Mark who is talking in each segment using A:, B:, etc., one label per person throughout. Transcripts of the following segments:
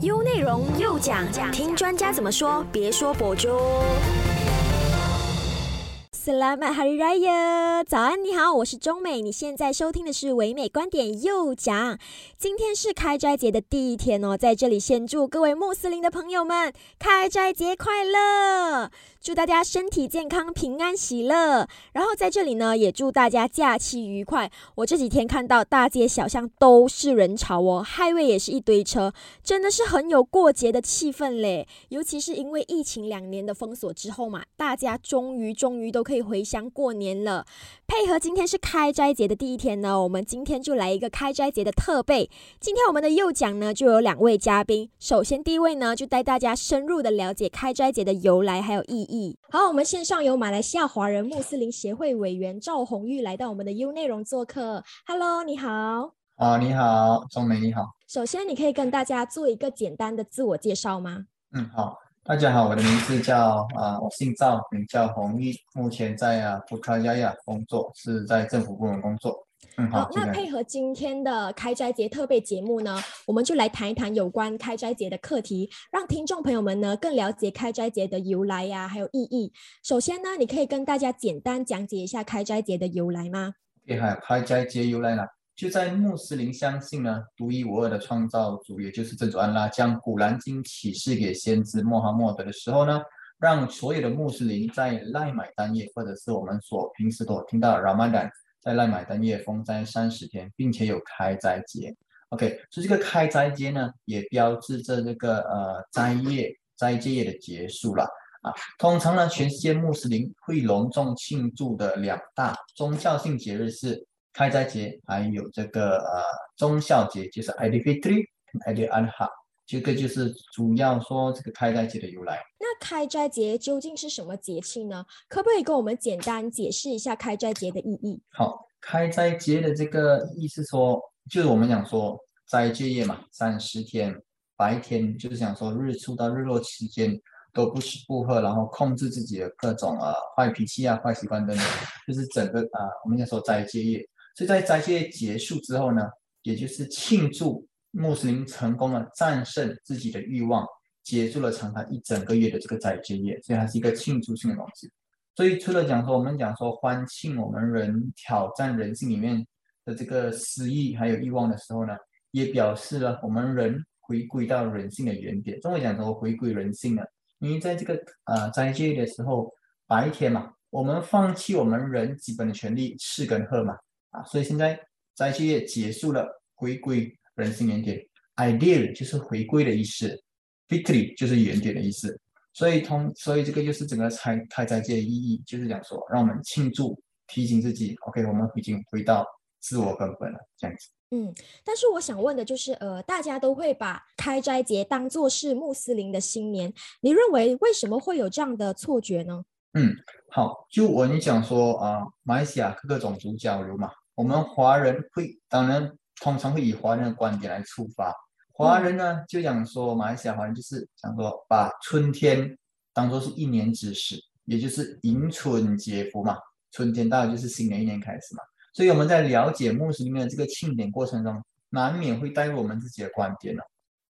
A: 优内容又讲，听专家怎么说，别说博主。Selamat Hari Raya，早安，你好，我是钟美，你现在收听的是唯美观点又讲。今天是开斋节的第一天哦，在这里先祝各位穆斯林的朋友们开斋节快乐。祝大家身体健康、平安喜乐。然后在这里呢，也祝大家假期愉快。我这几天看到大街小巷都是人潮哦，海位也是一堆车，真的是很有过节的气氛嘞。尤其是因为疫情两年的封锁之后嘛，大家终于终于都可以回乡过年了。配合今天是开斋节的第一天呢，我们今天就来一个开斋节的特备。今天我们的右讲呢就有两位嘉宾，首先第一位呢就带大家深入的了解开斋节的由来还有意义。好，我们线上有马来西亚华人穆斯林协会委员赵红玉来到我们的 U 内容做客。Hello，你好。
B: 啊，你好，钟美，你好。
A: 首先，你可以跟大家做一个简单的自我介绍吗？
B: 嗯，好，大家好，我的名字叫啊，我姓赵，名叫红玉，目前在啊布卡亚亚工作，是在政府部门工作。
A: 嗯好，那配合今天的开斋节特别节目呢，我们就来谈一谈有关开斋节的课题，让听众朋友们呢更了解开斋节的由来呀，还有意义。首先呢，你可以跟大家简单讲解一下开斋节的由来吗？
B: 厉害，开斋节由来了，就在穆斯林相信呢，独一无二的创造主，也就是真主安拉，将古兰经启示给先知穆罕默德的时候呢，让所有的穆斯林在赖买单夜，或者是我们所平时所听到的 Ramadan。在赖买单夜封斋三十天，并且有开斋节。OK，所以这个开斋节呢，也标志着这个呃斋夜、斋戒夜的结束了啊。通常呢，全世界穆斯林会隆重庆祝的两大宗教性节日是开斋节，还有这个呃忠孝节，就是 Adi Fitri 和 Adi Adha。这个就是主要说这个开斋节的由来。
A: 那开斋节究竟是什么节气呢？可不可以跟我们简单解释一下开斋节的意义？
B: 好，开斋节的这个意思说，就是我们讲说斋戒夜嘛，三十天，白天就是讲说日出到日落期间都不吃不喝，然后控制自己的各种呃坏脾气啊、坏习惯等等，就是整个啊，我们讲说斋戒夜。所以在斋戒结束之后呢，也就是庆祝。穆斯林成功了战胜自己的欲望，结束了长达一整个月的这个斋戒夜，所以它是一个庆祝性的东西。所以除了讲说我们讲说欢庆我们人挑战人性里面的这个私欲还有欲望的时候呢，也表示了我们人回归到人性的原点。中文讲说回归人性呢，因为在这个呃斋戒的时候，白天嘛，我们放弃我们人基本的权利吃跟喝嘛，啊，所以现在斋戒夜结束了，回归。人性原点，ideal 就是回归的意思，victory 就是原点的意思，所以通，所以这个就是整个开开斋节的意义，就是讲说，让我们庆祝，提醒自己，OK，我们已经回到自我根本了，这样子。
A: 嗯，但是我想问的就是，呃，大家都会把开斋节当做是穆斯林的新年，你认为为什么会有这样的错觉呢？
B: 嗯，好，就我你讲说啊，马来西亚各个种族交流嘛，我们华人会，当然。通常会以华人的观点来出发，华人呢就讲说，马来西亚华人就是讲说，把春天当做是一年之始，也就是迎春接福嘛，春天到就是新的一年开始嘛。所以我们在了解穆斯林的这个庆典过程中，难免会带入我们自己的观点了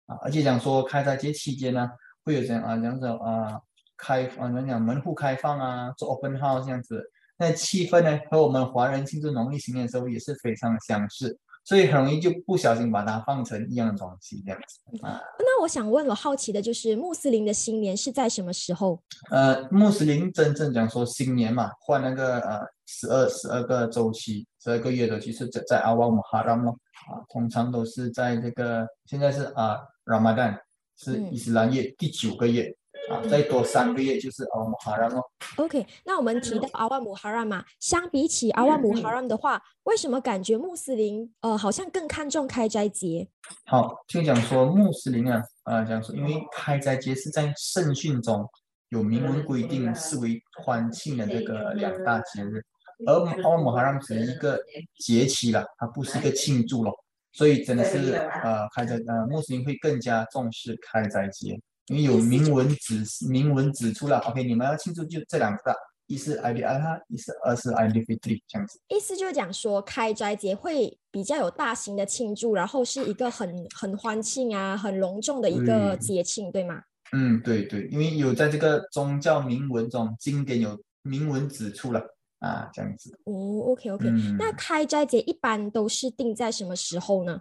B: 啊。而且讲说开斋节期间呢，会有这样啊，这样子啊，开啊，讲讲门户开放啊，做 open house 这样子，那气氛呢和我们华人庆祝农历新年的时候也是非常的相似。所以很容易就不小心把它放成一样的东西这样子啊。
A: 那我想问，我好奇的就是穆斯林的新年是在什么时候？
B: 呃，穆斯林真正讲说新年嘛，换那个呃十二十二个周期，十二个月的，其实在在阿瓦姆哈拉姆啊，通常都是在这个现在是啊 Ramadan 是伊斯兰月第九个月。啊，再多三个月就是阿瓦姆哈拉姆。
A: OK，那我们提到阿瓦姆哈拉嘛，相比起阿瓦姆哈拉的话，为什么感觉穆斯林呃好像更看重开斋节？
B: 好，就讲说穆斯林啊，啊讲说，因为开斋节是在圣训中有明文规定，视为欢庆的这个两大节日，而阿瓦姆哈拉只是一个节期了，它不是一个庆祝了，所以真的是呃开斋呃穆斯林会更加重视开斋节。因为有明文指明文指出了，OK，你们要庆祝就这两个，一是 ID 二哈，一是二是 ID Fitri 这样子。
A: 意思就是讲说开斋节会比比较有大型的庆祝，然后是一个很很欢庆啊、很隆重的一个节庆，对吗？
B: 嗯，对对，因为有在这个宗教铭文中经典有铭文指出了啊，这样子。
A: 哦，OK OK，
B: 嗯，
A: 那开斋节一般都是定在什么时候呢？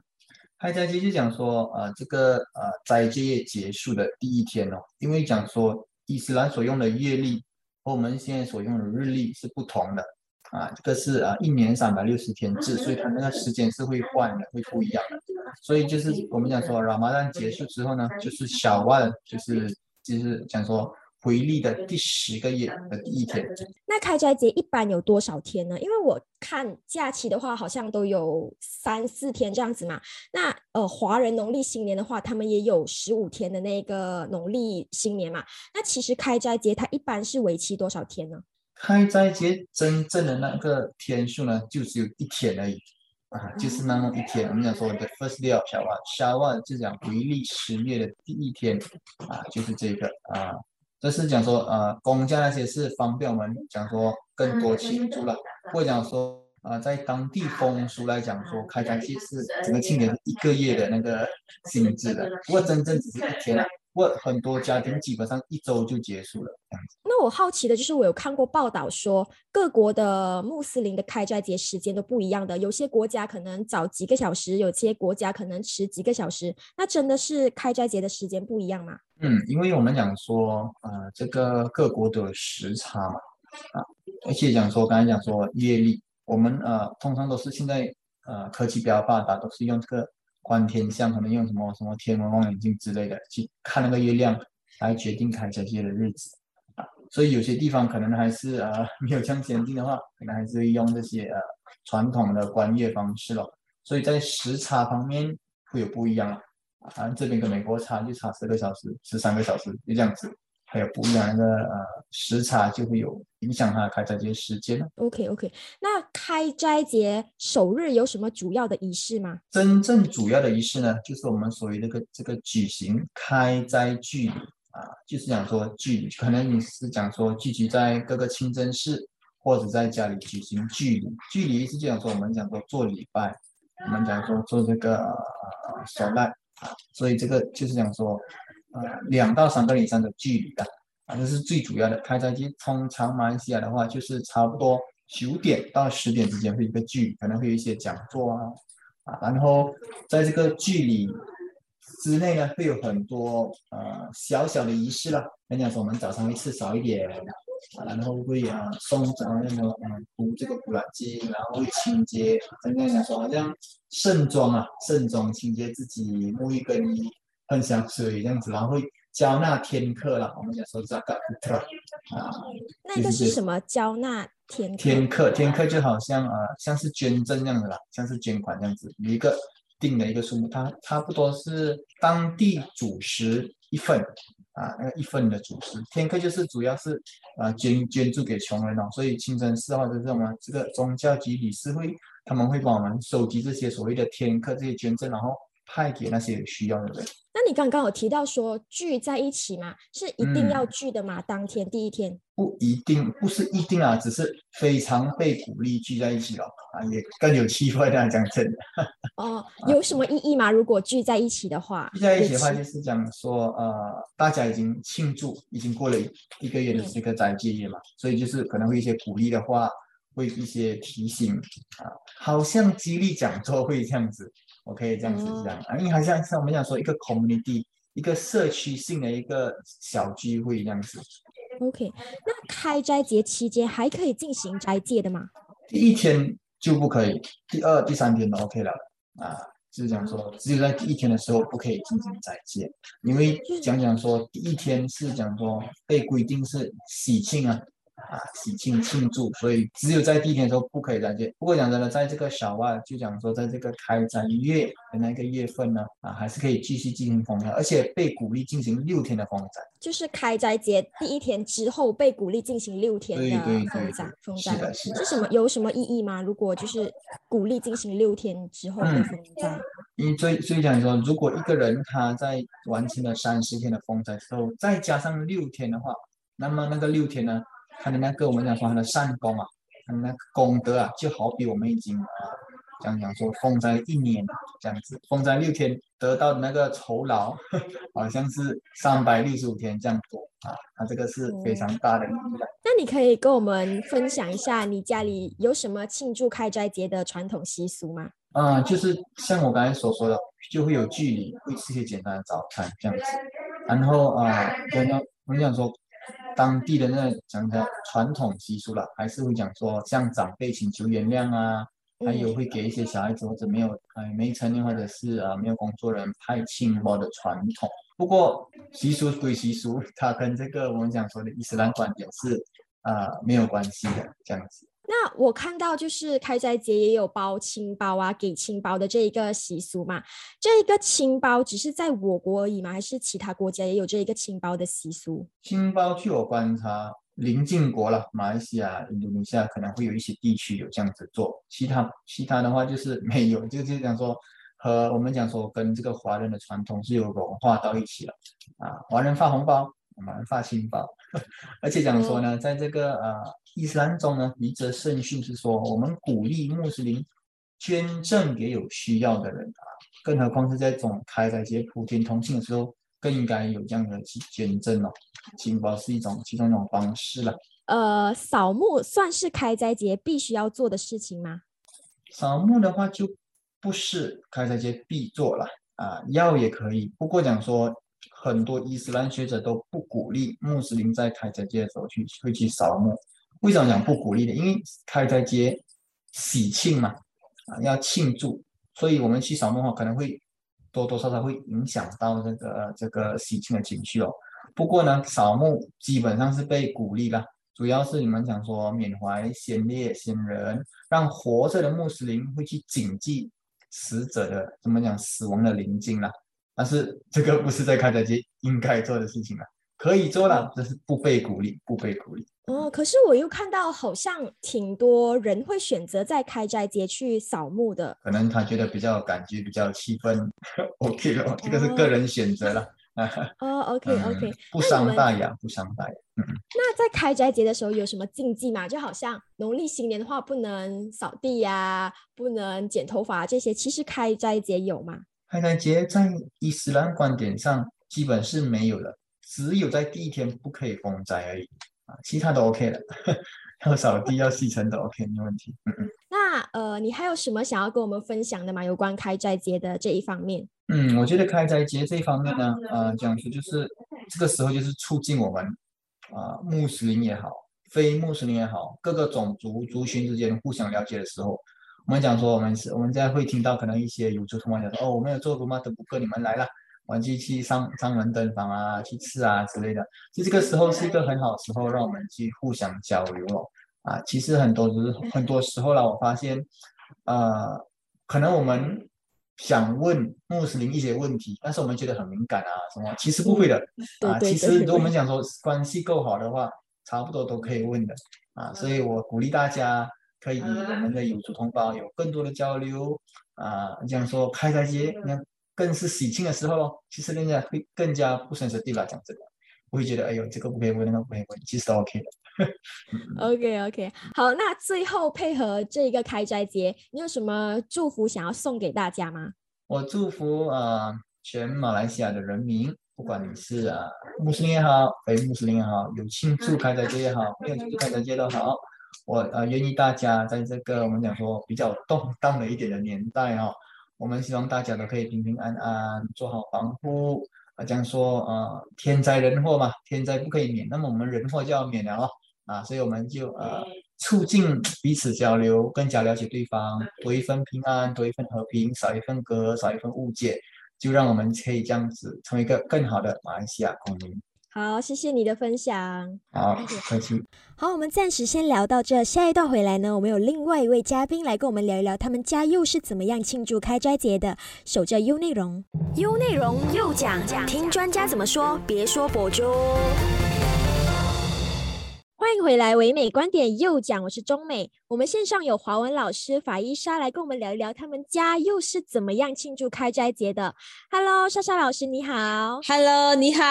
B: 开斋节就讲说，呃，这个呃斋戒月结束的第一天哦，因为讲说伊斯兰所用的月历和我们现在所用的日历是不同的啊，这个是啊一年三百六十天制，所以它那个时间是会换的，会不一样的。所以就是我们讲说，拉玛丹结束之后呢，就是小万，就是就是讲说回历的第十个月的第一天。
A: 那开斋节一般有多少天呢？因为我看假期的话，好像都有三四天这样子嘛。那呃，华人农历新年的话，他们也有十五天的那个农历新年嘛。那其实开斋节它一般是为期多少天呢？
B: 开斋节真正的那个天数呢，就只有一天而已啊，就是那么一天。我们讲说的 first day of Shawwal，Shawwal 就讲回历十月的第一天啊，就是这个啊。这是讲说呃，公家那些是方便我们讲说更多庆祝了，或者讲说呃，在当地风俗来讲说，开斋祭是整个庆典是一个月的那个性质的，不过真正只是一天啊。不过很多家庭基本上一周就结束了。
A: 那我好奇的就是，我有看过报道说，各国的穆斯林的开斋节时间都不一样的，有些国家可能早几个小时，有些国家可能迟几个小时。那真的是开斋节的时间不一样吗？
B: 嗯，因为我们讲说，呃，这个各国的时差嘛，啊，而且讲说刚才讲说月历，我们呃通常都是现在呃科技比较发达，都是用这个观天象，可能用什么什么天文望远镜之类的去看那个月亮来决定开斋节的日子啊，所以有些地方可能还是呃 没有这样先进的话，可能还是用这些呃传统的观月方式咯，所以在时差方面会有不一样啊。啊，这边跟美国差就差十个小时、十三个小时，就这样子，还有不一样的呃时差，就会有影响它的开斋节时间了。
A: OK OK，那开斋节首日有什么主要的仪式吗？
B: 真正主要的仪式呢，就是我们所谓这个这个举行开斋聚礼啊，就是讲说聚礼，可能你是讲说聚集在各个清真寺或者在家里举行聚礼。聚礼意思就讲说我们讲说做礼拜，我们讲说做这个呃手赖。啊，所以这个就是讲说，呃，两到三个以上的距离的，啊，这是最主要的。开斋节通常马来西亚的话，就是差不多九点到十点之间会一个聚，可能会有一些讲座啊，啊，然后在这个距离之内呢，会有很多呃小小的仪式了。人家说我们早上会吃少一点，啊，然后会啊送啊那个嗯读这个古兰经，然后会清洁，人家讲说好像盛装啊，盛装清洁自己，沐浴更衣，喷香水这样子，然后会交纳天课了。我们讲说这个特啊，
A: 那个是什么？交纳天课？
B: 天课，天课就好像啊，像是捐赠这样子啦，像是捐款这样子，有一个定的一个数目，它差不多是当地主食一份啊，那个一份的主食。天课就是主要是啊捐捐助给穷人哦，所以清真寺或者是我们这个宗教及理事会，他们会帮我们收集这些所谓的天课这些捐赠，然后派给那些有需要的人。
A: 那你刚刚有提到说聚在一起嘛，是一定要聚的吗？当天第一天？
B: 不一定，不是一定啊，只是非常被鼓励聚在一起哦，啊，也更有气氛的，讲真的。
A: 哦，有什么意义吗？如果聚在一起的话，
B: 聚在一起的话，就是讲说，呃，大家已经庆祝，已经过了一个月的这个斋戒月嘛，所以就是可能会一些鼓励的话，会一些提醒啊，好像激励讲座会这样子，我可以这样子讲啊，因为好像像我们讲说一个 community，一个社区性的一个小聚会这样子。
A: OK，那开斋节期间还可以进行斋戒的吗？
B: 第一天就不可以，第二、第三天都 OK 了啊。就是讲说，只有在第一天的时候不可以进行斋戒，因为讲讲说第一天是讲说被规定是喜庆啊啊喜庆庆祝，所以只有在第一天的时候不可以斋戒。不过讲真的，在这个小外就讲说，在这个开斋月的那个月份呢啊，还是可以继续进行封斋，而且被鼓励进行六天的封斋。
A: 就是开斋节第一天之后被鼓励进行六天的
B: 对对对
A: 封斋，封
B: 是
A: 斋
B: 的是的
A: 是什么？有什么意义吗？如果就是鼓励进行六天之后的
B: 嗯
A: 封斋，
B: 因为所以所以讲说，如果一个人他在完成了三十天的封斋之后，再加上六天的话，那么那个六天呢，他的那个我们讲说他的善功啊，他的那个功德啊，就好比我们已经啊讲讲说封斋一年这样子，封斋六天得到的那个酬劳 好像是三百六十五天这样多啊，那这个是非常大的意义的。
A: 那你可以跟我们分享一下你家里有什么庆祝开斋节的传统习俗吗？
B: 啊，就是像我刚才所说的，就会有距离，会吃些简单的早餐这样子，然后啊，跟我们讲说。当地的那讲的传统习俗了，还是会讲说向长辈请求原谅啊，还有会给一些小孩子或者没有哎没成年或者是啊没有工作人派青包的传统。不过习俗归习俗，它跟这个我们讲说的伊斯兰观点是啊没有关系的这样子。
A: 那我看到就是开斋节也有包青包啊，给青包的这一个习俗嘛。这一个青包只是在我国而已吗？还是其他国家也有这一个青包的习俗？
B: 青包据我观察，邻近国了，马来西亚、印度尼西亚可能会有一些地区有这样子做，其他其他的话就是 没有，就是讲说和我们讲说跟这个华人的传统是有融化到一起了啊。华人发红包，我们发心包，而且讲说呢，在这个呃。伊斯兰中呢，一则圣训是说，我们鼓励穆斯林捐赠给有需要的人啊，更何况是在这种开斋节普天同庆的时候，更应该有这样的去捐赠哦。金包是一种其中一种方式了。
A: 呃，扫墓算是开斋节必须要做的事情吗？
B: 扫墓的话就不是开斋节必做了啊，要也可以。不过讲说，很多伊斯兰学者都不鼓励穆斯林在开斋节的时候去会去扫墓。为什么讲不鼓励的？因为开斋节喜庆嘛，啊，要庆祝，所以我们去扫墓的话，可能会多多少少会影响到这个这个喜庆的情绪哦。不过呢，扫墓基本上是被鼓励了，主要是你们讲说缅怀先烈先人，让活着的穆斯林会去谨记死者的怎么讲死亡的临近了。但是这个不是在开斋节应该做的事情啊，可以做了，这是不被鼓励，不被鼓励。
A: 哦，可是我又看到好像挺多人会选择在开斋节去扫墓的，
B: 可能他觉得比较感觉比较气氛 OK 了，这个是个人选择了。
A: 哦，OK OK，
B: 不伤大雅，不伤大雅。
A: 那在开斋节的时候有什么禁忌吗？就好像农历新年的话，不能扫地呀，不能剪头发这些，其实开斋节有吗？
B: 开斋节在伊斯兰观点上基本是没有的，只有在第一天不可以封斋而已。啊，其他都 OK 的，要扫地要吸尘都 OK，没问题。嗯嗯。
A: 那呃，你还有什么想要跟我们分享的吗？有关开斋节的这一方面？
B: 嗯，我觉得开斋节这一方面呢，呃，讲说就是这个时候就是促进我们啊，穆斯林也好，非穆斯林也好，各个种族族群之间互相了解的时候，我们讲说我们是我们在会听到可能一些有族同胞讲说，哦，我们有做过吗的补课，你们来了。玩具去上上门登房啊，去吃啊之类的，就这个时候是一个很好的时候，让我们去互相交流哦。啊，其实很多是很多时候啦，我发现，呃，可能我们想问穆斯林一些问题，但是我们觉得很敏感啊，什么？其实不会的啊。其实如果我们讲说关系够好的话，差不多都可以问的啊。所以我鼓励大家可以我们的有族同胞有更多的交流啊，这样说开斋节，那。更是喜庆的时候咯，其实人家会更加不生舍地了，讲真的，不会觉得哎呦这个不可以问，那个不可以问，其实都 OK 的。
A: OK OK，好，那最后配合这一个开斋节，你有什么祝福想要送给大家吗？
B: 我祝福啊全马来西亚的人民，不管你是啊穆斯林也好，非穆斯林也好，有庆祝开斋节也好，没有庆祝开斋节都好，我呃愿意大家在这个我们讲说比较动荡的一点的年代哦。我们希望大家都可以平平安安，做好防护啊。这样说啊，天灾人祸嘛，天灾不可以免，那么我们人祸就要免了哦。啊，所以我们就呃促进彼此交流，更加了解对方，多一份平安，多一份和平，少一份隔，少一份误解，就让我们可以这样子成为一个更好的马来西亚公民。
A: 好，谢谢你的分享。
B: 好，客气。
A: 好，我们暂时先聊到这。下一段回来呢，我们有另外一位嘉宾来跟我们聊一聊他们家又是怎么样庆祝开斋节的。守着 U 内容，U 内容又讲讲，听专家怎么说，别说博主。欢迎回来，唯美观点又讲，我是中美。我们线上有华文老师法伊莎来跟我们聊一聊，他们家又是怎么样庆祝开斋节的。Hello，莎莎老师你好。
C: Hello，你好。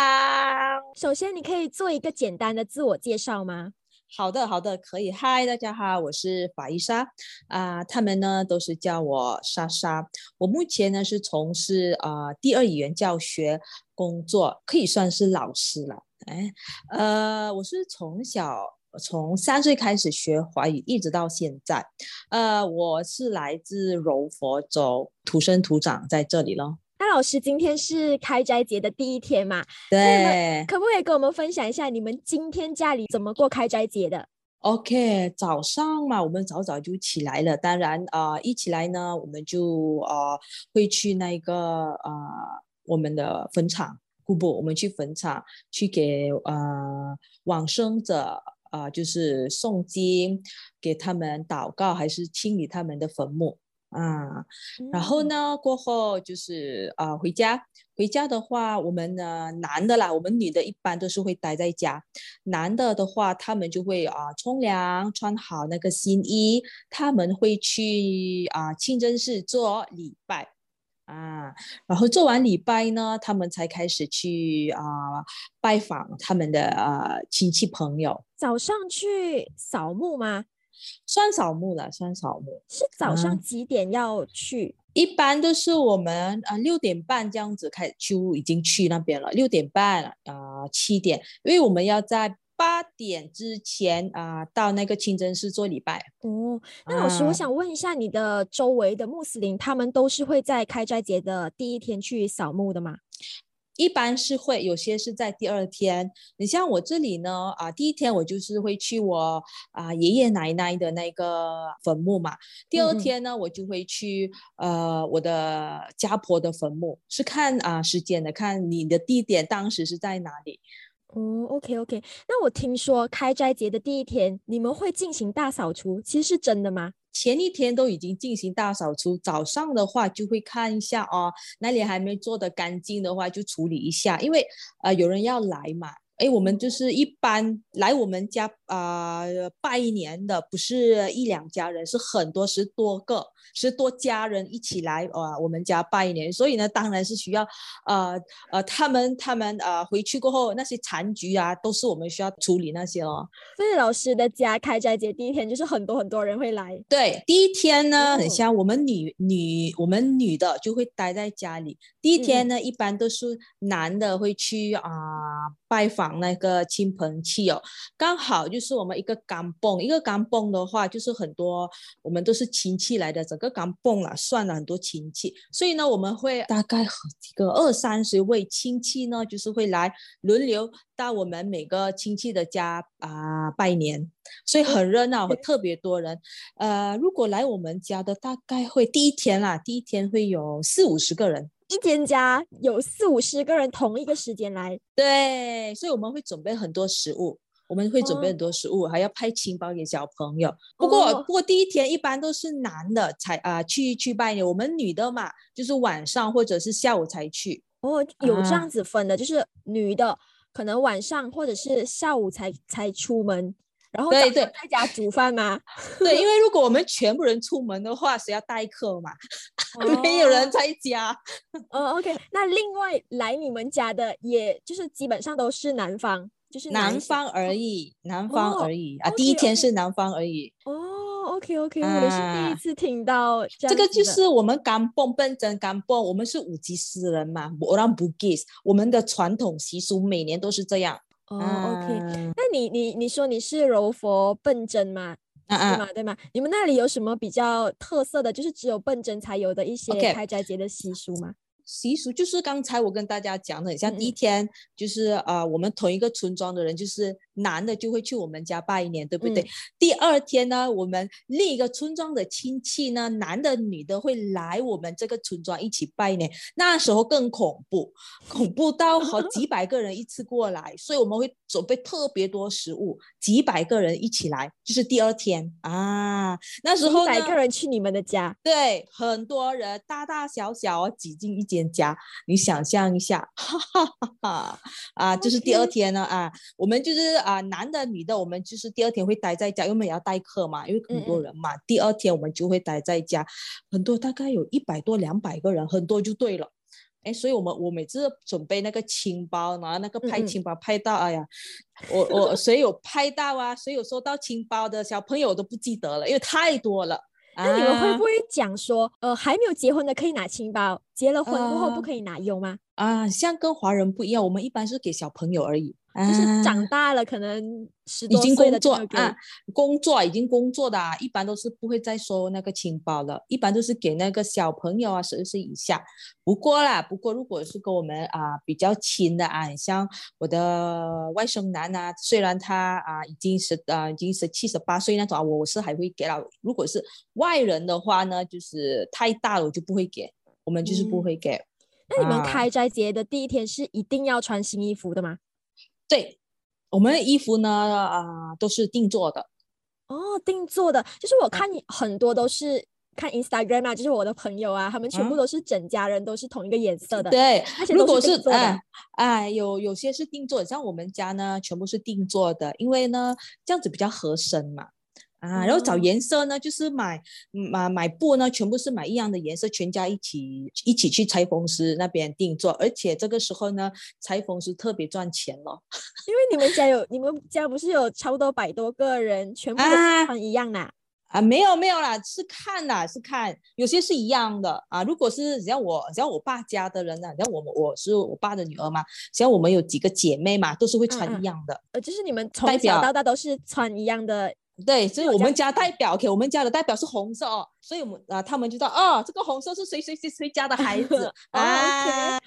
A: 首先，你可以做一个简单的自我介绍吗？
C: 好的，好的，可以。嗨，大家好，我是法伊莎啊，他们呢都是叫我莎莎。我目前呢是从事啊第二语言教学工作，可以算是老师了。哎，呃，我是从小从三岁开始学华语，一直到现在。呃，我是来自柔佛州，土生土长在这里咯。
A: 那老师，今天是开斋节的第一天嘛？
C: 对，
A: 可不可以跟我们分享一下你们今天家里怎么过开斋节的
C: ？OK，早上嘛，我们早早就起来了。当然啊，一起来呢，我们就啊会去那个啊我们的坟场，不不，我们去坟场去给呃往生者啊，就是诵经，给他们祷告，还是清理他们的坟墓。啊，然后呢，过后就是啊，回家。回家的话，我们呢，男的啦，我们女的一般都是会待在家。男的的话，他们就会啊，冲凉，穿好那个新衣，他们会去啊，清真寺做礼拜啊。然后做完礼拜呢，他们才开始去啊，拜访他们的呃亲戚朋友。
A: 早上去扫墓吗？
C: 算扫墓了，算扫墓
A: 是早上几点要去？
C: 一般都是我们啊六点半这样子开就已经去那边了，六点半啊七点，因为我们要在八点之前啊到那个清真寺做礼拜。
A: 哦，那老师，我想问一下，你的周围的穆斯林他们都是会在开斋节的第一天去扫墓的吗？
C: 一般是会有些是在第二天，你像我这里呢，啊，第一天我就是会去我啊爷爷奶奶的那个坟墓嘛，第二天呢，我就会去呃我的家婆的坟墓，是看啊时间的，看你的地点当时是在哪里。
A: 哦，OK OK，那我听说开斋节的第一天你们会进行大扫除，其实是真的吗？
C: 前一天都已经进行大扫除，早上的话就会看一下哦，哪里还没做的干净的话就处理一下，因为呃有人要来嘛。哎，我们就是一般来我们家啊拜年的，不是一两家人，是很多十多个、十多家人一起来啊我们家拜年，所以呢，当然是需要呃呃他们他们呃回去过后那些残局啊，都是我们需要处理那些哦。
A: 所以老师的家开斋节第一天就是很多很多人会来。
C: 对，第一天呢，很像我们女女我们女的就会待在家里。第一天呢，一般都是男的会去啊拜访。那个亲朋戚友，刚好就是我们一个干蹦，一个干蹦的话，就是很多我们都是亲戚来的，整个干蹦了，算了很多亲戚，所以呢，我们会大概几个二三十位亲戚呢，就是会来轮流到我们每个亲戚的家啊拜年，所以很热闹，特别多人。呃，如果来我们家的，大概会第一天啦，第一天会有四五十个人。
A: 一间家有四五十个人同一个时间来，
C: 对，所以我们会准备很多食物，我们会准备很多食物，还要派亲包给小朋友。不过，不过第一天一般都是男的才啊去去拜年，我们女的嘛，就是晚上或者是下午才去。
A: 哦，有这样子分的，就是女的可能晚上或者是下午才才出门。然后对对，在家煮饭吗？
C: 对，因为如果我们全部人出门的话，谁要待客嘛？没有人在家。
A: 哦，OK。那另外来你们家的，也就是基本上都是南方，就是
C: 南方而已，南方而已啊。第一天是南方而已。
A: 哦，OK OK，我也是第一次听到
C: 这个，就是我们甘蹦奔真甘蹦，我们是五级诗人嘛，我让不 guess，我们的传统习俗每年都是这样。
A: 哦，OK，那你你你说你是柔佛笨针吗？对吗？对吗？你们那里有什么比较特色的，就是只有笨针才有的一些开斋节的习俗吗？
C: 习俗就是刚才我跟大家讲的，像第一天就是啊，我们同一个村庄的人，就是男的就会去我们家拜年，对不对？第二天呢，我们另一个村庄的亲戚呢，男的女的会来我们这个村庄一起拜年，那时候更恐怖，恐怖到好 几百个人一次过来，所以我们会准备特别多食物，几百个人一起来，就是第二天啊，那时候
A: 几百个人去你们的家，
C: 对，很多人大大小小挤进一间。家，你想象一下，哈哈哈哈啊，就是第二天呢啊，我们就是啊，男的女的，我们就是第二天会待在家，因为我们要代课嘛，因为很多人嘛，第二天我们就会待在家，很多大概有一百多两百个人，很多就对了。哎，所以我们我每次准备那个青包，然后那个拍
A: 嗯嗯
C: 青包拍到，哎呀，我我谁有拍到啊？谁有收到青包的小朋友我都不记得了，因为太多了。
A: 那你们会
C: 啊
A: 不会讲说，呃，还没有结婚的可以拿青包，结了婚过后
C: 呃
A: 不可以拿，有吗？
C: 啊？像跟华人不一样，我们一般是给小朋友而已，
A: 就是
C: 啊
A: 长大了，可能十
C: 已经
A: 多岁的
C: 工作啊，工作已经工作的、啊，一般都是不会再收那个青包了，一般都是给那个小朋友啊，十二岁以下。不过啦，不过如果是跟我们啊比较亲的啊，像我的外甥男啊，虽然他啊已经是啊已经是七十八岁那种啊，我是还会给了。如果是外人的话呢，就是太大了我就不会给，我们就是不
A: 嗯
C: 会给。
A: 那你们
C: 啊
A: 开斋节的第一天是一定要穿新衣服的吗？
C: 对，我们的衣服呢啊都是定做的。
A: 哦，定做的，就是我
C: 啊
A: 看你很多都是看 Instagram 啊，就是我的朋友啊，他们全部
C: 啊
A: 都是整家人都是同一个颜色的，
C: 对，
A: 而且都
C: 如果是
A: 是定做的
C: 哎哎，有有些是定做的，像我们家呢，全部是定做的，因为呢这样子比较合身嘛。啊，然后找
A: 哦
C: 颜色呢，就是买买买布呢，全部是买一样的颜色，全家一起一起去裁缝师那边定做，而且这个时候呢，裁缝师特别赚钱了。
A: 因为你们家有你们家不是有差不多百多个人，全部都穿一样的啊、
C: 啊，没有没有啦，是看啦，是看，有些是一样的啊。如果是只要我只要我爸家的人呢、像我们我是我爸的女儿嘛，只要我们有几个姐妹嘛，都是会穿
A: 嗯
C: 一样的。
A: 呃，就是你们从小到大都是穿一样的，
C: 对，所以我们家代表，OK，我们家的代表是红色哦，所以我们啊，他们就知道哦，这个红色是谁谁谁谁家的孩子
A: 哦
C: 啊。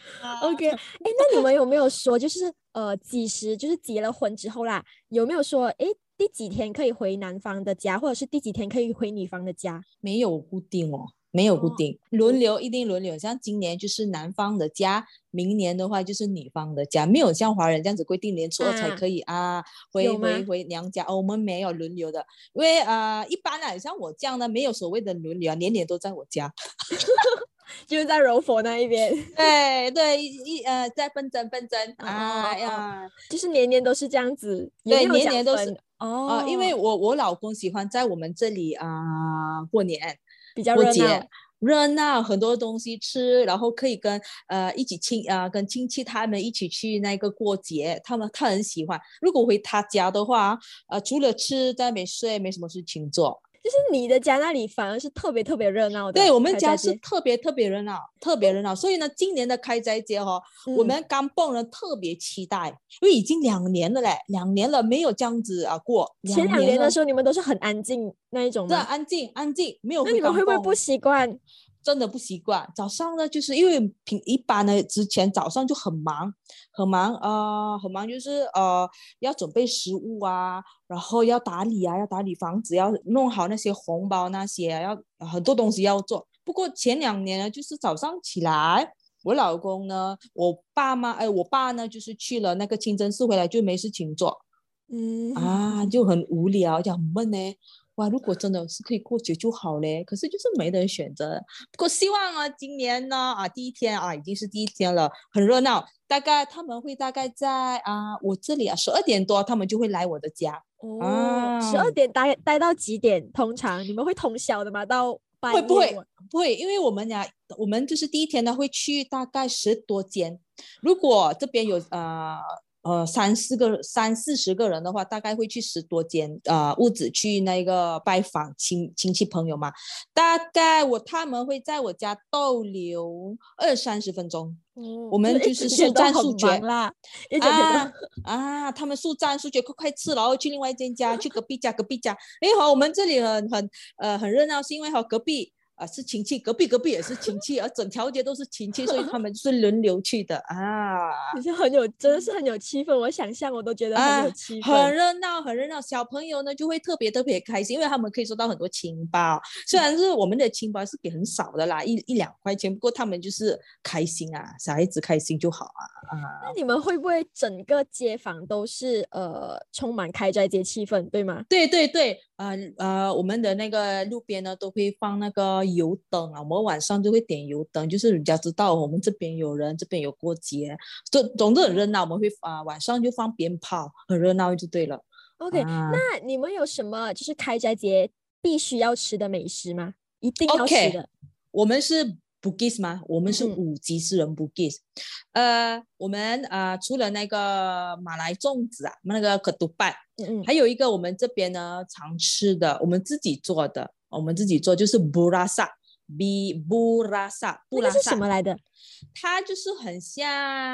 A: OK，哎，那你们有没有说，就是呃，几时就是结了婚之后啦，有没有说，哎，第几天可以回男方的家，或者是第几天可以回女方的家？
C: 没有固定哦，没有固
A: 哦
C: 定，轮流一定轮流。像今年就是男方的家，明年的话就是女方的家，没有像华人这样子规定年初二才
A: 啊
C: 可以啊回回回娘家。哦，我们没有轮流的，因为啊、呃一般啊，像我这样的没有所谓的轮流啊，年年都在我家。
A: 就是在柔佛那一边，
C: 对对，一一呃在奔真奔真
A: 哦
C: 啊呀。
A: 就是年年都是这样子，也
C: 对年年都是
A: 分哦、
C: 啊、因为我我老公喜欢在我们这里啊、过年
A: 比较
C: 过节
A: 热闹。
C: 热闹，很多东西吃，然后可以跟呃一起亲啊、跟亲戚他们一起去那个过节，他们他很喜欢。如果回他家的话，呃，除了吃在那边睡，没什么事情做。
A: 就是你的家那里反而是特别特别热闹的。
C: 对我们家是特别特别热闹，特别热闹。所以呢，今年的开斋节哈、我
A: 嗯
C: 们刚蹦人特别期待，因为已经两年了嘞，两年了没有这样子啊过。
A: 前两年的时候，你们都是很安静那一种
C: 对，安静安静，没有
A: 那你们会不会不习惯？
C: 真的不习惯。早上呢，就是因为平一般呢，之前早上就很忙，很忙啊、呃很忙，就是呃要准备食物啊，然后要打理啊，要打理房子，要弄好那些红包那些啊，要很多东西要做。不过前两年呢，就是早上起来。我老公呢，我爸妈，哎，我爸呢，就是去了那个清真寺回来就没事情做
A: 嗯，
C: 啊，就很无聊，就很闷呢。哇，如果真的是可以过节就好嘞，可是就是没得选择。不过希望啊，今年呢啊第一天啊已经是第一天了，很热闹。大概他们会大概在啊我这里啊十二点多，他们就会来我的家。
A: 哦，十二
C: 啊
A: 点待待到几点？通常你们会通宵的吗？到半夜
C: 会不会
A: 晚
C: 不会，因为我们俩我们就是第一天呢会去大概十多间，如果这边有呃呃三四个三四十个人的话，大概会去十多间呃屋子去那个拜访亲亲戚朋友嘛。大概我他们会在我家逗留二三十分钟。
A: 哦
C: 我们就是速战速决
A: 啦，
C: 啊啊！他们速战速决，快快吃，然后去另外一间家，去隔壁家，隔壁家。因为哈，我们这里很很呃很热闹，是因为好隔壁啊、是亲戚，隔壁隔壁也是亲戚，而整条街都是亲戚，所以他们就是轮流去的啊。
A: 你是很有，真的是很有气氛。我想象我都觉得很有
C: 啊
A: 气
C: 很。热闹，很热闹。小朋友呢就会特别特别开心，因为他们可以收到很多情包。虽然是我们的情包是给很少的啦，一一两块钱，不过他们就是开心啊，小孩子开心就好啊啊。
A: 那你们会不会整个街坊都是呃充满开斋节气氛，对吗？
C: 对对对，呃呃，我们的那个路边呢都会放那个油灯啊，我们晚上就会点油灯，就是人家知道我们这边有人，这边有过节，总总之很热闹。我们会啊、晚上就放鞭炮，很热闹就对了。
A: OK，、
C: 啊
A: 那你们有什么就是开斋节必须要吃的美食吗？一定要吃
C: OK
A: 的。
C: 我们是 Bugis 吗？我们是
A: 嗯
C: 五级诗人 Bugis。呃，我们呃除了那个马来粽子啊，那个可杜拜，
A: 嗯嗯，
C: 还有一个我们这边呢常吃的，我们自己做的，我们自己做就是 burasa。Burasa 布拉萨
A: 那个是什，么来的？
C: 它就是很像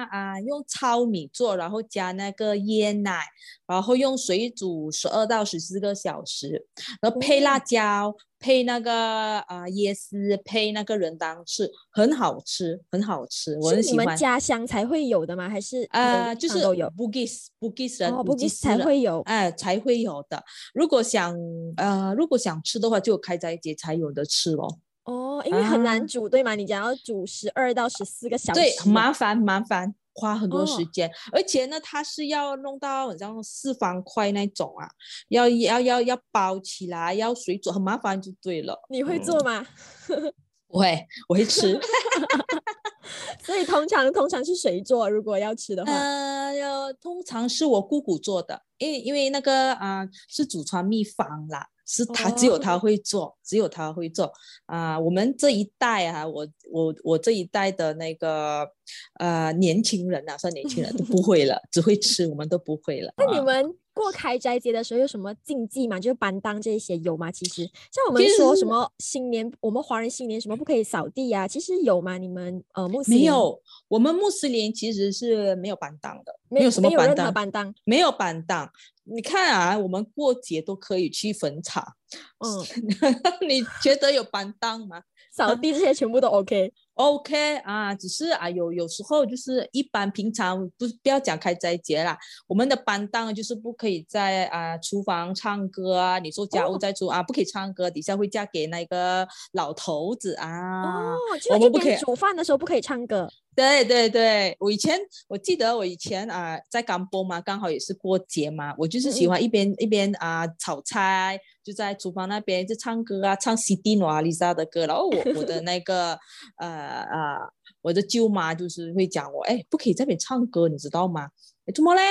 C: 啊、用糙米做，然后加那个椰奶，然后用水煮十二到十四个小时，然后配辣
A: 哦
C: 椒，配那个啊、椰丝，配那个人当吃，很好吃，很好吃，我很喜欢。
A: 家乡才会有的吗？还是
C: 啊、
A: 呃
C: 就是
A: 都有
C: ？Bugis Bugis 人，
A: 哦，
C: 五
A: 不是
C: 级私人
A: 才会有。
C: 哎，才会有的。如果想呃，如果想吃的话，就开斋节才有的吃咯。
A: 哦，因为很难
C: 啊
A: 煮，对吗？你讲要煮十二到十四个小时，
C: 对，很麻烦，麻烦，花很多时
A: 哦
C: 间，而且呢，它是要弄到好像四方块那种啊，要要要要包起来，要水煮，很麻烦就对了。
A: 你会
C: 嗯
A: 做吗？
C: 不会，我会吃。
A: 所以通常通常是谁做？如果要吃的话，
C: 呃，要通常是我姑姑做的，因为因为那个啊、是祖传秘方啦，是他只有他
A: 哦
C: 会做，只有他会做啊、我们这一代啊，我我我这一代的那个呃年轻人啊，算年轻人都不会了，只会吃，我们都不会了。
A: 那你
C: 啊
A: 们过开斋节的时候有什么禁忌吗？就是班当这些有吗？其实像我们说什么新年，我们华人新年什么不可以扫地啊？其实有吗？你们呃穆斯林
C: 没有，我们穆斯林其实是没有板当的，
A: 没
C: 有什么板当，
A: 班当？
C: 没有板当。你看啊，我们过节都可以去坟场，
A: 嗯，
C: 你觉得有板当吗？
A: 扫地这些全部都 OK。
C: OK 啊，只是啊有有时候就是一般平常不不要讲开斋节啦，我们的班当就是不可以在啊厨房唱歌啊，你做家务
A: 哦
C: 在做、啊不可以唱歌，底下会嫁给那个老头子啊。
A: 哦，
C: 我们不可以
A: 边煮饭的时候不可以唱歌。
C: 对对对，我以前我记得我以前啊、在甘波嘛，刚好也是过节嘛，我就是喜欢一边一边啊、炒菜，就在厨房那边就唱歌啊，唱西蒂诺阿、丽莎的歌，然后我我的那个呃呃我的舅妈就是会讲我，哎，不可以在那边唱歌，你知道吗？哎，怎么嘞？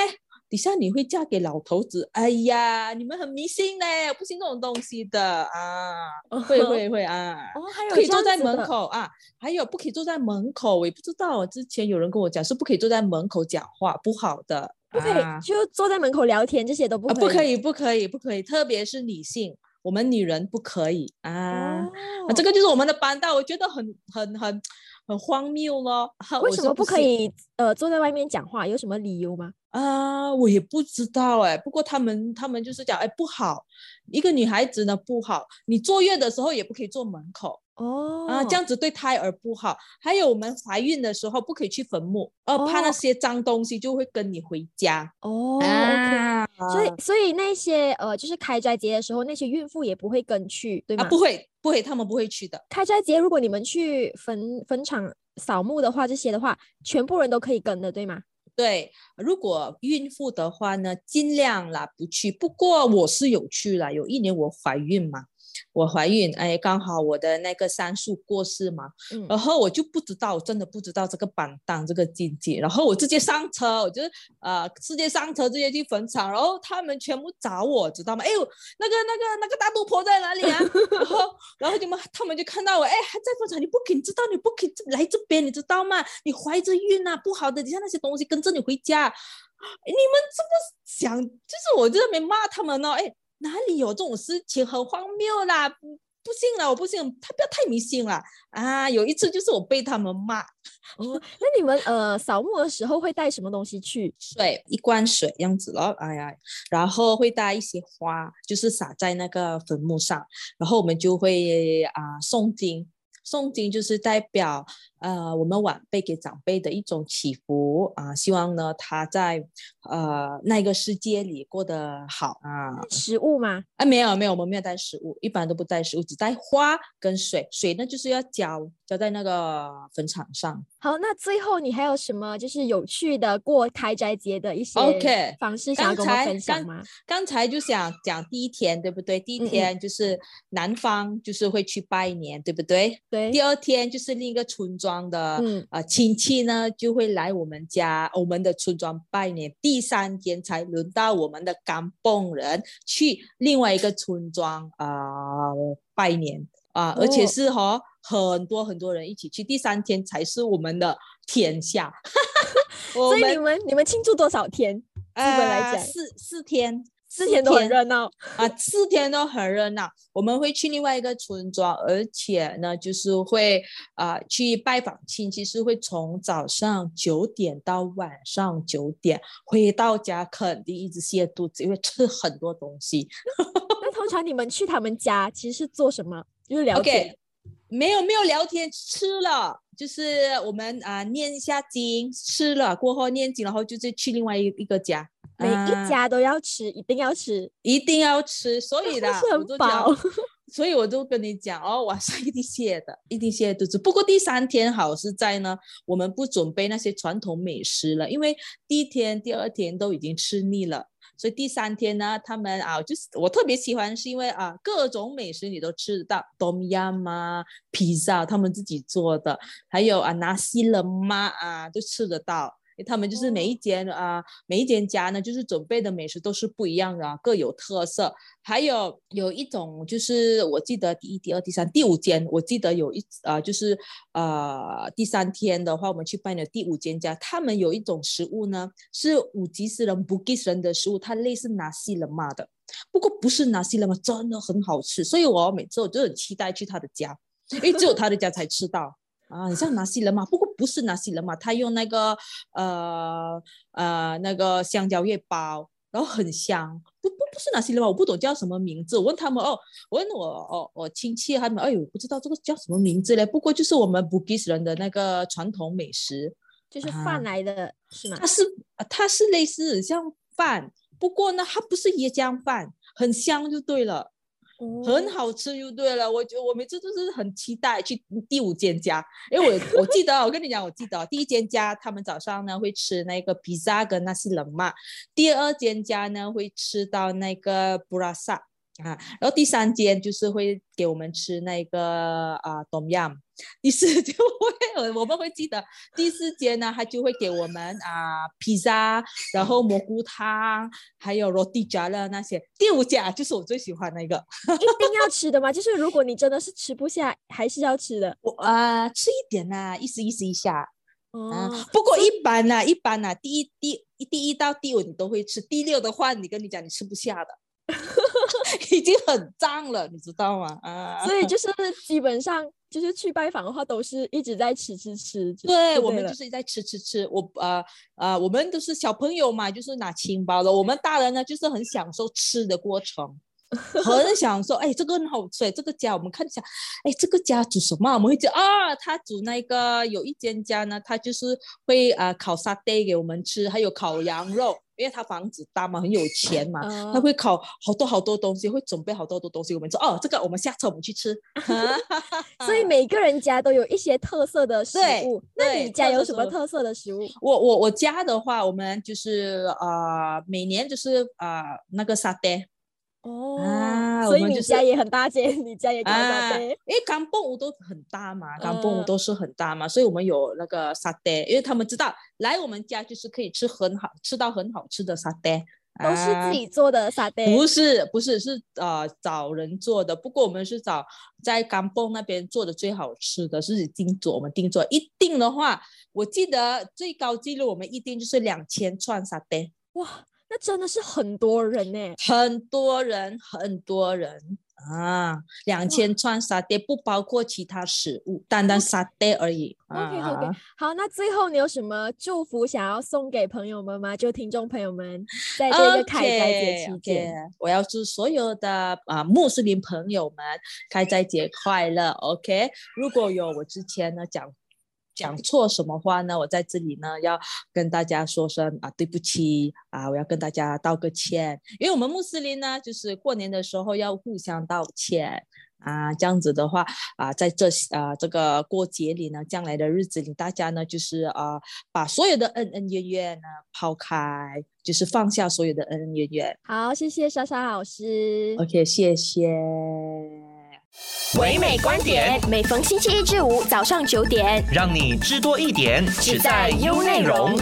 C: 底下你会嫁给老头子？哎呀，你们很迷信嘞，我不信这种东西的啊，会会会啊。
A: 哦，还有
C: 可以坐在门口啊，还有不可以坐在门口，我也不知道。之前有人跟我讲是不可以坐在门口讲话，不好的，
A: 不可以，
C: 啊
A: 就坐在门口聊天，这些都不
C: 啊，
A: 可以。
C: 不可以，不可以，不可以，特别是女性，我们女人不可以啊。这个就是我们的班道，我觉得很很很很荒谬咯。
A: 为什么不可以呃坐在外面讲话？有什么理由吗？
C: 啊？我也不知道哎，不过他们他们就是讲哎不好，一个女孩子呢不好，你坐月的时候也不可以坐门口。
A: 哦
C: 啊，这样子对胎儿不好。还有我们怀孕的时候不可以去坟墓，呃，怕那
A: 哦
C: 些脏东西就会跟你回家。
A: 哦所以，所以那些呃，就是开斋节的时候，那些孕妇也不会跟去，对吗？
C: 啊不会不会，他们不会去的。
A: 开斋节，如果你们去坟坟场扫墓的话，这些的话，全部人都可以跟的，对吗？
C: 对，如果孕妇的话呢，尽量啦不去。不过我是有去了，有一年我怀孕嘛，我怀孕，哎，刚好我的那个三叔过世嘛，
A: 嗯
C: 然后我就不知道，我真的不知道这个板凳这个禁忌，然后我直接上车，我就呃直接上车，直接去坟场，然后他们全部找我，知道吗？哎呦，那个那个那个大肚婆在哪里啊？然后然后你们他们就看到我，哎，还在坟场，你不可以知道，你不可以来这边，你知道吗？你怀着孕啊，不好的，你像那些东西跟着你回家，你们这么想，就是我在那边骂他们呢，哎，哪里有这种事情，很荒谬啦！不不信了，我不信，他不要太迷信了啊！有一次就是我被他们骂，
A: 哦，那你们呃扫墓的时候会带什么东西去？
C: 水一罐水这样子咯，哎呀，然后会带一些花，就是撒在那个坟墓上，然后我们就会啊、诵经，诵经就是代表呃我们晚辈给长辈的一种祈福啊、希望呢他在呃那个世界里过得好啊。
A: 食物吗？
C: 啊，没有没有，我们没有带食物，一般都不带食物，只带花跟水。水呢，就是要浇浇在那个坟场上。
A: 好，那最后你还有什么就是有趣的过开斋节的一些
C: OK，
A: 方式想要跟我们
C: 刚才刚
A: 分享吗？
C: 刚才就想讲第一天，对不对？第一天就是南方就是会去拜年，对不对？
A: 对，
C: 第二天就是另一个村庄的
A: 嗯
C: 呃亲戚呢就会来我们家我们的村庄拜年。第三天才轮到我们的甘蹦人去另外一个村庄啊、呃拜年啊、而且
A: 哦
C: 是和、很多很多人一起去，第三天才是我们的天下。
A: 所以你们你们庆祝多少天？基本来讲，
C: 四四天。
A: 四天都很热闹
C: 啊，四天都很热闹。我们会去另外一个村庄，而且呢，就是会啊去拜访亲戚，是会从早上九点到晚上九点，回到家肯定一直泻肚子，因为吃很多东西。
A: 那通常你们去他们家其实是做什么？就是聊天？
C: 没有没有聊天，吃了就是我们啊念一下经，吃了过后念经，然后就是去另外一一个家。
A: 每一家都要吃，一定要吃，
C: 一定要吃。所以的，
A: 我
C: 都讲，所以我就跟你讲哦，晚上一定泻的，一定泻肚子。不过第三天好是在呢，我们不准备那些传统美食了，因为第一天、第二天都已经吃腻了，所以第三天呢，他们啊，就是我特别喜欢，是因为啊，各种美食你都吃得到，冬阴嘛、披萨他们自己做的，还有啊，拿西冷嘛啊，都吃得到。他们就是每一间啊，每一间家呢，就是准备的美食都是不一样的，各有特色。还有有一种就是，我记得第一、第二、第三、第五间，我记得有一啊，就是呃第三天的话，我们去拜的第五间家，他们有一种食物呢，是五吉斯人、布吉斯人的食物，它类似拿西人嘛的，不过不是拿西人嘛，真的很好吃，所以我每次我就很期待去他的家，因为只有他的家才吃到。啊，很像拿西人嘛，不过不是拿西人嘛，他用那个呃呃那个香蕉叶包，然后很香，不不不是拿西人嘛，我不懂叫什么名字，我问他们哦，我问我哦我亲戚他们，哎呦不知道这个叫什么名字嘞，不过就是我们布吉斯人的那个传统美食，
A: 就是饭来的是吗？
C: 它是它是类似像饭，不过呢它不是椰浆饭，很香就对了。很好吃就对了，我觉得我每次都是很期待去第五间家，因为我我记得，我跟你讲，我记得第一间家他们早上呢会吃那个披萨跟那些冷嘛，第二间家呢会吃到那个布拉萨啊，然后第三间就是会给我们吃那个啊冬阴。第四 就会，我们会记得第四间呢，他就会给我们啊披萨，然后蘑菇汤，还有罗蒂加了那些。第五家就是我最喜欢那个，
A: 一定要吃的吗，就是如果你真的是吃不下，还是要吃的。
C: 我啊，吃一点呐，意思意思一下。哦。不过一般呐，一般呐，第一第第一到第五你都会吃，第六的话，你跟你讲你吃不下的。已经很脏了，你知道吗？啊，
A: 所以就是基本上就是去拜访的话，都是一直在吃吃吃。
C: 对，我们就是在吃吃吃。我呃呃，我们都是小朋友嘛，就是拿清包的。我们大人呢，就是很享受吃的过程，很想说。哎，这个很好吃。这个家我们看一下，哎，这个家煮什么？我们会讲啊，他煮那个有一间家呢，他就是会啊烤沙爹给我们吃，还有烤羊肉。因为他房子大嘛，很有钱嘛，他会烤好多好多东西，会准备好多多东西。我们说哦，这个我们下次我们去吃。
A: 所以每个人家都有一些特色的食物。那你家有什么特色的食物？
C: 我我我家的话，我们就是呃，每年就是呃那个沙爹。
A: 哦，所以你家也很大间，你家也搞沙爹。
C: 因为干蹦屋都很大嘛，干蹦屋都是很大嘛，所以我们有那个沙爹，因为他们知道来我们家就是可以吃很好，吃到很好吃的沙爹，
A: 都是自己做的沙爹。
C: 不是不是是呃找人做的，不过我们是找在甘蹦那边做的最好吃的，是定做，我们定做一定的话，我记得最高纪录我们一定就是两千串沙爹，
A: 哇。那真的是很多人呢，
C: 很多人，很多人啊！两千串沙爹不包括其他食物，单单沙爹而已。
A: OK OK，好，那最后你有什么祝福想要送给朋友们吗？就听众朋友们，在这个开斋节期间，
C: 我要祝所有的啊穆斯林朋友们开斋节快乐。OK，如果有我之前呢讲。讲错什么话呢？我在这里呢，要跟大家说声啊，对不起啊，我要跟大家道个歉。因为我们穆斯林呢，就是过年的时候要互相道歉啊，这样子的话啊，在这啊这个过节里呢，将来的日子里，大家呢就是啊，把所有的恩恩怨怨呢抛开，就是放下所有的恩恩怨怨。
A: 好，谢谢莎莎老师。
C: OK，谢谢。
D: 唯美观点，每逢星期一至五早上九点，让你知多一点，只在优内容。